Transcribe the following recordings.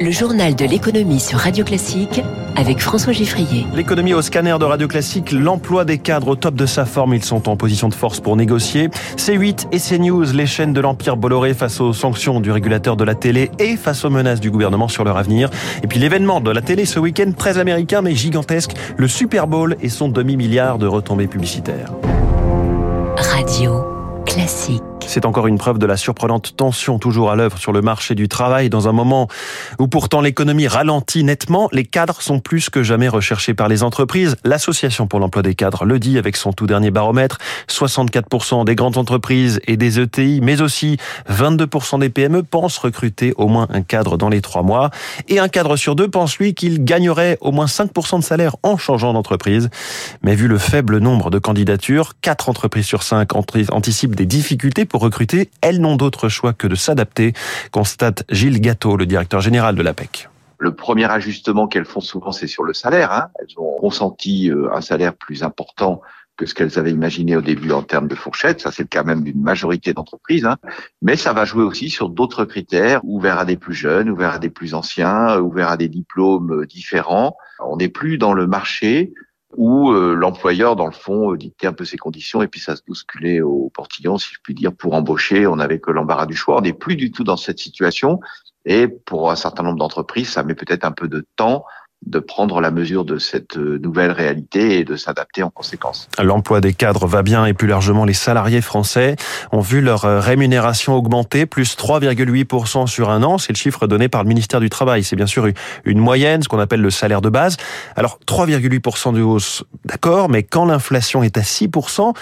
Le journal de l'économie sur Radio Classique avec François Giffrier. L'économie au scanner de Radio Classique, l'emploi des cadres au top de sa forme, ils sont en position de force pour négocier. C8 et CNews, les chaînes de l'Empire Bolloré face aux sanctions du régulateur de la télé et face aux menaces du gouvernement sur leur avenir. Et puis l'événement de la télé ce week-end, très américain mais gigantesque, le Super Bowl et son demi-milliard de retombées publicitaires. Radio Classique. C'est encore une preuve de la surprenante tension toujours à l'œuvre sur le marché du travail dans un moment où pourtant l'économie ralentit nettement. Les cadres sont plus que jamais recherchés par les entreprises. L'Association pour l'emploi des cadres le dit avec son tout dernier baromètre. 64% des grandes entreprises et des ETI, mais aussi 22% des PME pensent recruter au moins un cadre dans les trois mois. Et un cadre sur deux pense lui qu'il gagnerait au moins 5% de salaire en changeant d'entreprise. Mais vu le faible nombre de candidatures, 4 entreprises sur 5 anticipent des difficultés pour recruter, elles n'ont d'autre choix que de s'adapter, constate Gilles Gâteau, le directeur général de l'APEC. Le premier ajustement qu'elles font souvent, c'est sur le salaire. Hein. Elles ont consenti euh, un salaire plus important que ce qu'elles avaient imaginé au début en termes de fourchette. Ça, c'est le cas même d'une majorité d'entreprises. Hein. Mais ça va jouer aussi sur d'autres critères, ouverts à des plus jeunes, ouverts à des plus anciens, ouverts à des diplômes différents. On n'est plus dans le marché où euh, l'employeur, dans le fond, euh, dictait un peu ses conditions et puis ça se bousculait au portillon, si je puis dire, pour embaucher. On n'avait que l'embarras du choix. On n'est plus du tout dans cette situation. Et pour un certain nombre d'entreprises, ça met peut-être un peu de temps de prendre la mesure de cette euh, nouvelle réalité et de s'adapter en conséquence. L'emploi des cadres va bien et plus largement les salariés français ont vu leur euh, rémunération augmenter, plus 3,8% sur un an. C'est le chiffre donné par le ministère du Travail. C'est bien sûr une moyenne, ce qu'on appelle le salaire de base. Alors 3,8% de hausse, d'accord, mais quand l'inflation est à 6%,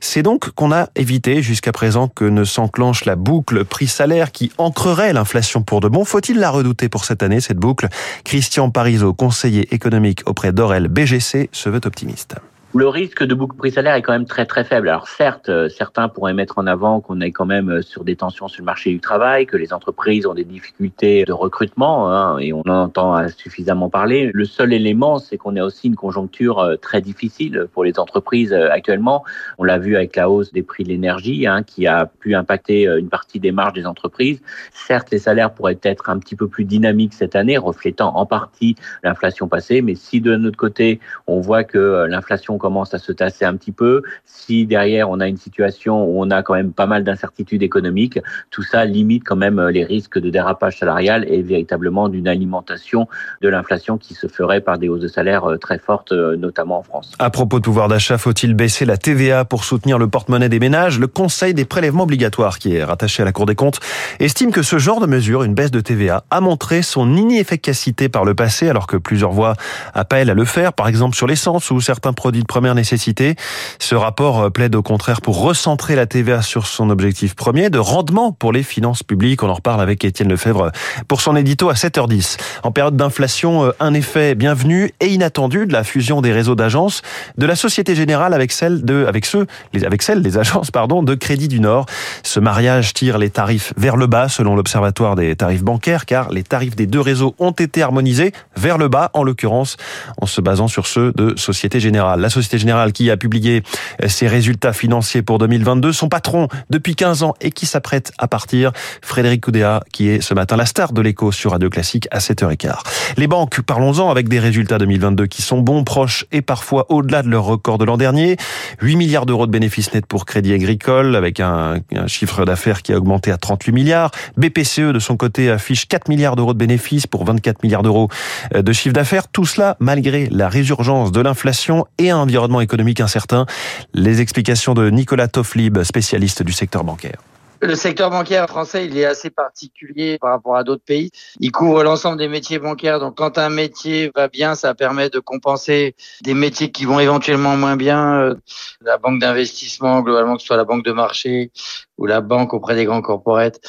c'est donc qu'on a évité jusqu'à présent que ne s'enclenche la boucle prix-salaire qui ancrerait l'inflation pour de bon. Faut-il la redouter pour cette année, cette boucle? Christian Parizeau, conseiller économique auprès d'Orel BGC, se veut optimiste le risque de boucle prix salaire est quand même très très faible. Alors certes, euh, certains pourraient mettre en avant qu'on est quand même euh, sur des tensions sur le marché du travail, que les entreprises ont des difficultés de recrutement, hein, et on en entend suffisamment parler. Le seul élément, c'est qu'on a aussi une conjoncture euh, très difficile pour les entreprises actuellement. On l'a vu avec la hausse des prix de l'énergie, hein, qui a pu impacter une partie des marges des entreprises. Certes, les salaires pourraient être un petit peu plus dynamiques cette année, reflétant en partie l'inflation passée, mais si de notre côté, on voit que l'inflation commence à se tasser un petit peu, si derrière on a une situation où on a quand même pas mal d'incertitudes économiques, tout ça limite quand même euh, les risques de dérapage salarial et véritablement d'une alimentation de l'inflation qui se ferait par des hausses de salaire euh, très fortes, euh, notamment en France. À propos de pouvoir d'achat, faut-il baisser la TVA pour soutenir le porte-monnaie des ménages? Le Conseil des prélèvements obligatoires, qui est rattaché à la Cour des comptes, estime que ce genre de mesure, une baisse de TVA, a montré son inefficacité par le passé, alors que plusieurs voix appellent à le faire, par exemple sur l'essence ou certains produits de première nécessité. Ce rapport euh, plaide au contraire pour recentrer la TVA sur son objectif premier de rendement pour les finances publiques. On en reparle avec Étienne Lefebvre pour son édito à 7h10. En période d'inflation, euh, un effet bienvenu et inattendu de la fusion des réseaux d'agences de la Société Générale avec celle ceux, des agences, de Crédit du Nord. Ce mariage tire les tarifs vers le bas selon l'Observatoire des tarifs bancaires car les tarifs des deux réseaux ont été harmonisés vers le bas, en l'occurrence en se basant sur ceux de Société Générale. Générale qui a publié ses résultats financiers pour 2022. Son patron depuis 15 ans et qui s'apprête à partir, Frédéric Oudéa, qui est ce matin la star de l'écho sur Radio Classique à 7h15. Les banques, parlons-en avec des résultats 2022 qui sont bons, proches et parfois au-delà de leur record de l'an dernier. 8 milliards d'euros de bénéfices nets pour Crédit Agricole avec un, un chiffre d'affaires qui a augmenté à 38 milliards. BPCE de son côté affiche 4 milliards d'euros de bénéfices pour 24 milliards d'euros de chiffre d'affaires. Tout cela malgré la résurgence de l'inflation et un environnement économique incertain. Les explications de Nicolas Tofflib, spécialiste du secteur bancaire. Le secteur bancaire français, il est assez particulier par rapport à d'autres pays. Il couvre l'ensemble des métiers bancaires. Donc, quand un métier va bien, ça permet de compenser des métiers qui vont éventuellement moins bien. Euh, la banque d'investissement, globalement, que ce soit la banque de marché ou la banque auprès des grands corporates,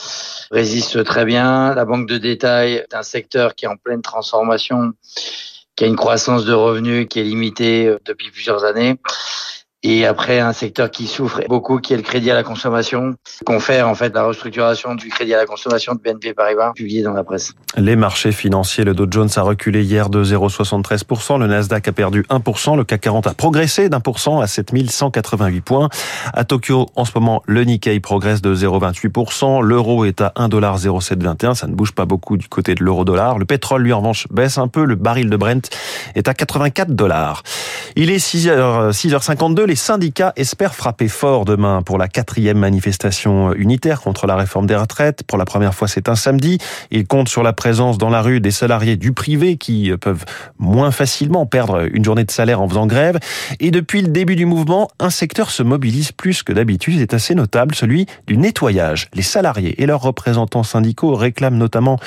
résiste très bien. La banque de détail est un secteur qui est en pleine transformation qui a une croissance de revenus qui est limitée euh, depuis plusieurs années. Et après, un secteur qui souffre beaucoup, qui est le crédit à la consommation. Confère en fait la restructuration du crédit à la consommation de BNP Paribas, publié dans la presse. Les marchés financiers, le Dow Jones a reculé hier de 0,73%, le Nasdaq a perdu 1%, le CAC 40 a progressé d'un pour cent à 7188 points. À Tokyo, en ce moment, le Nikkei progresse de 0,28%, l'euro est à 1,0721, ça ne bouge pas beaucoup du côté de l'euro-dollar. Le pétrole, lui, en revanche, baisse un peu, le baril de Brent est à 84 dollars. Il est 6h, 6h52, les syndicats espèrent frapper fort demain pour la quatrième manifestation unitaire contre la réforme des retraites. Pour la première fois, c'est un samedi. Ils comptent sur la présence dans la rue des salariés du privé qui peuvent moins facilement perdre une journée de salaire en faisant grève. Et depuis le début du mouvement, un secteur se mobilise plus que d'habitude. C'est assez notable, celui du nettoyage. Les salariés et leurs représentants syndicaux réclament notamment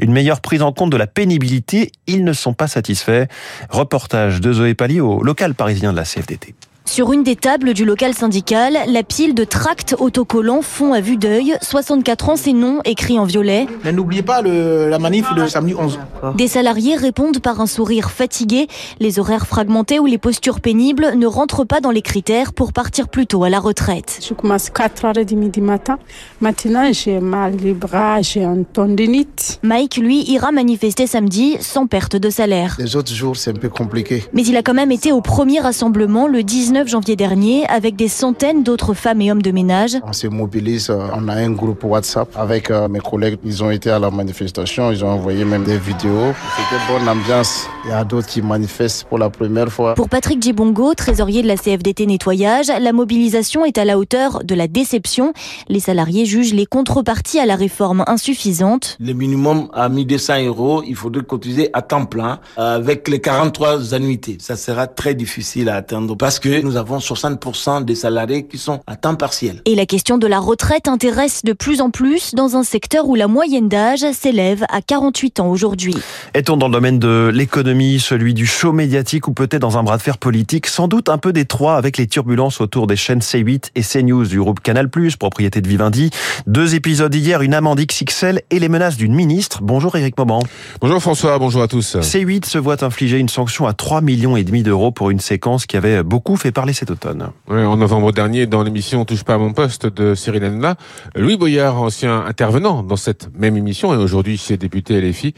une meilleure prise en compte de la pénibilité. Ils ne sont pas satisfaits. Reportage de Zoé Pali au local parisien de la CFDT. Sur une des tables du local syndical, la pile de tracts autocollants fond à vue d'œil. 64 ans, c'est non, écrit en violet. Mais n'oubliez pas le, la manif de samedi 11. Des salariés répondent par un sourire fatigué. Les horaires fragmentés ou les postures pénibles ne rentrent pas dans les critères pour partir plus tôt à la retraite. Je commence 4h30 du matin. Maintenant, j'ai mal les bras, j'ai un tendinite. Mike, lui, ira manifester samedi sans perte de salaire. Les autres jours, c'est un peu compliqué. Mais il a quand même été au premier rassemblement le 19 janvier dernier avec des centaines d'autres femmes et hommes de ménage. On se mobilise, on a un groupe WhatsApp avec mes collègues. Ils ont été à la manifestation, ils ont envoyé même des vidéos. C'était bonne ambiance. Il y a d'autres qui manifestent pour la première fois. Pour Patrick Djibongo, trésorier de la CFDT Nettoyage, la mobilisation est à la hauteur de la déception. Les salariés jugent les contreparties à la réforme insuffisantes. Le minimum à 1200 euros, il faudrait cotiser à temps plein avec les 43 annuités. Ça sera très difficile à atteindre parce que nous avons 60% des salariés qui sont à temps partiel. Et la question de la retraite intéresse de plus en plus dans un secteur où la moyenne d'âge s'élève à 48 ans aujourd'hui. Est-on dans le domaine de l'économie, celui du show médiatique ou peut-être dans un bras de fer politique? Sans doute un peu détroit avec les turbulences autour des chaînes C8 et CNews du groupe Canal+, propriété de Vivendi. Deux épisodes hier, une amende XXL et les menaces d'une ministre. Bonjour Éric Mauban. Bonjour François, bonjour à tous. C8 se voit infliger une sanction à 3 millions et demi d'euros pour une séquence qui avait beaucoup fait cet automne. Oui, en novembre dernier, dans l'émission Touche pas à mon poste de Cyril Hanouna, Louis Boyard, ancien intervenant dans cette même émission et aujourd'hui chez député LFI,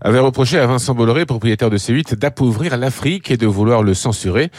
avait reproché à Vincent Bolloré, propriétaire de C8, d'appauvrir l'Afrique et de vouloir le censurer.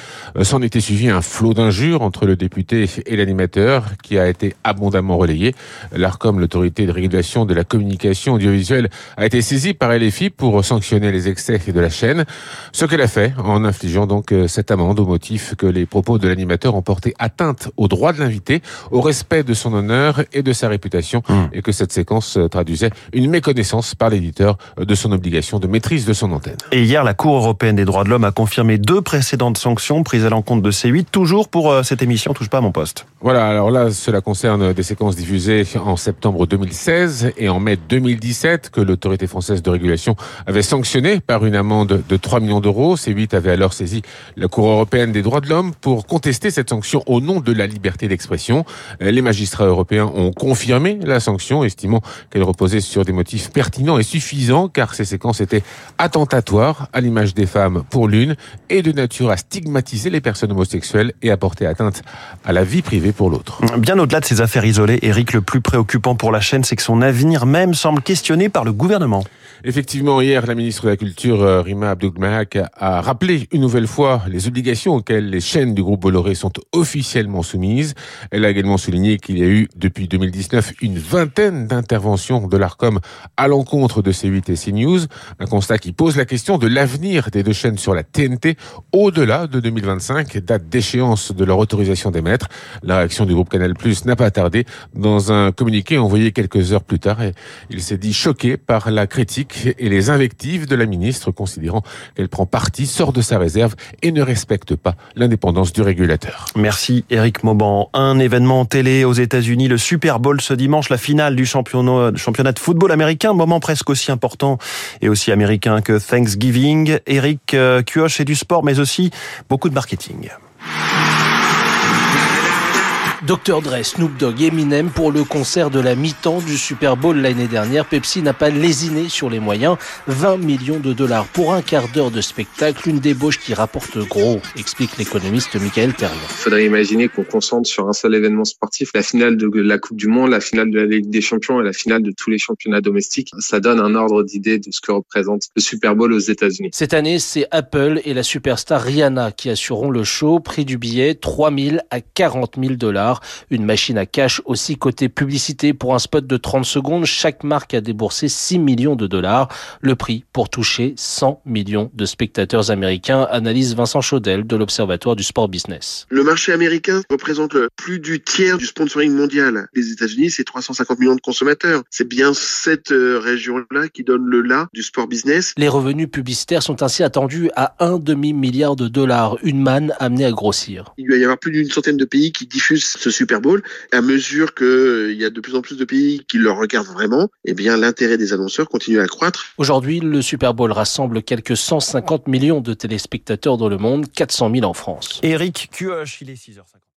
S'en était suivi un flot d'injures entre le député et l'animateur qui a été abondamment relayé. L'ARCOM, l'autorité de régulation de la communication audiovisuelle, a été saisie par LFI pour sanctionner les excès de la chaîne. Ce qu'elle a fait en infligeant donc cette amende au motif que les propos de l'animateur ont porté atteinte au droit de l'invité, au respect de son honneur et de sa réputation, mmh. et que cette séquence traduisait une méconnaissance par l'éditeur de son obligation de maîtrise de son antenne. Et hier, la Cour européenne des droits de l'homme a confirmé deux précédentes sanctions prises à l'encontre de C8, toujours pour euh, cette émission Touche pas à mon poste. Voilà, alors là, cela concerne des séquences diffusées en septembre 2016 et en mai 2017 que l'autorité française de régulation avait sanctionné par une amende de 3 millions d'euros. C8 avait alors saisi la Cour européenne des droits de l'homme pour contester cette sanction au nom de la liberté d'expression. Les magistrats européens ont confirmé la sanction, estimant qu'elle reposait sur des motifs pertinents et suffisants, car ces séquences étaient attentatoires à l'image des femmes pour l'une et de nature à stigmatiser les personnes homosexuelles et à porter atteinte à la vie privée Bien au-delà de ces affaires isolées, Eric, le plus préoccupant pour la chaîne, c'est que son avenir même semble questionné par le gouvernement. Effectivement, hier, la ministre de la Culture, Rima Abdulmahak, a rappelé une nouvelle fois les obligations auxquelles les chaînes du groupe Bolloré sont officiellement soumises. Elle a également souligné qu'il y a eu, depuis 2019, une vingtaine d'interventions de l'ARCOM à l'encontre de C8 et CNews. Un constat qui pose la question de l'avenir des deux chaînes sur la TNT au-delà de 2025, date d'échéance de leur autorisation d'émettre. La réaction du groupe Canal Plus n'a pas tardé. Dans un communiqué envoyé quelques heures plus tard, il s'est dit choqué par la critique et les invectives de la ministre, considérant qu'elle prend parti, sort de sa réserve et ne respecte pas l'indépendance du régulateur. Merci Eric Mauban. Un événement télé aux États-Unis, le Super Bowl ce dimanche, la finale du championnat, de football américain, moment presque aussi important et aussi américain que Thanksgiving. Eric Kioch et du sport, mais aussi beaucoup de marketing. Dr. Dre, Snoop Dogg, Eminem pour le concert de la mi-temps du Super Bowl l'année dernière. Pepsi n'a pas lésiné sur les moyens. 20 millions de dollars pour un quart d'heure de spectacle, une débauche qui rapporte gros, explique l'économiste Michael Terrien. Il faudrait imaginer qu'on concentre sur un seul événement sportif, la finale de la Coupe du Monde, la finale de la Ligue des Champions et la finale de tous les championnats domestiques. Ça donne un ordre d'idée de ce que représente le Super Bowl aux États-Unis. Cette année, c'est Apple et la superstar Rihanna qui assureront le show. Prix du billet 3 000 à 40 000 dollars. Une machine à cash aussi côté publicité pour un spot de 30 secondes. Chaque marque a déboursé 6 millions de dollars. Le prix pour toucher 100 millions de spectateurs américains, analyse Vincent Chaudel de l'Observatoire du Sport Business. Le marché américain représente plus du tiers du sponsoring mondial. Les États-Unis, c'est 350 millions de consommateurs. C'est bien cette euh, région-là qui donne le là du sport business. Les revenus publicitaires sont ainsi attendus à un demi-milliard de dollars, une manne amenée à grossir. Il va y avoir plus d'une centaine de pays qui diffusent ce Super Bowl. À mesure qu'il euh, y a de plus en plus de pays qui le regardent vraiment, eh bien l'intérêt des annonceurs continue à croître. Aujourd'hui, le Super Bowl rassemble quelques 150 millions de téléspectateurs dans le monde, 400 000 en France. Eric Cuoche, il est 6h50.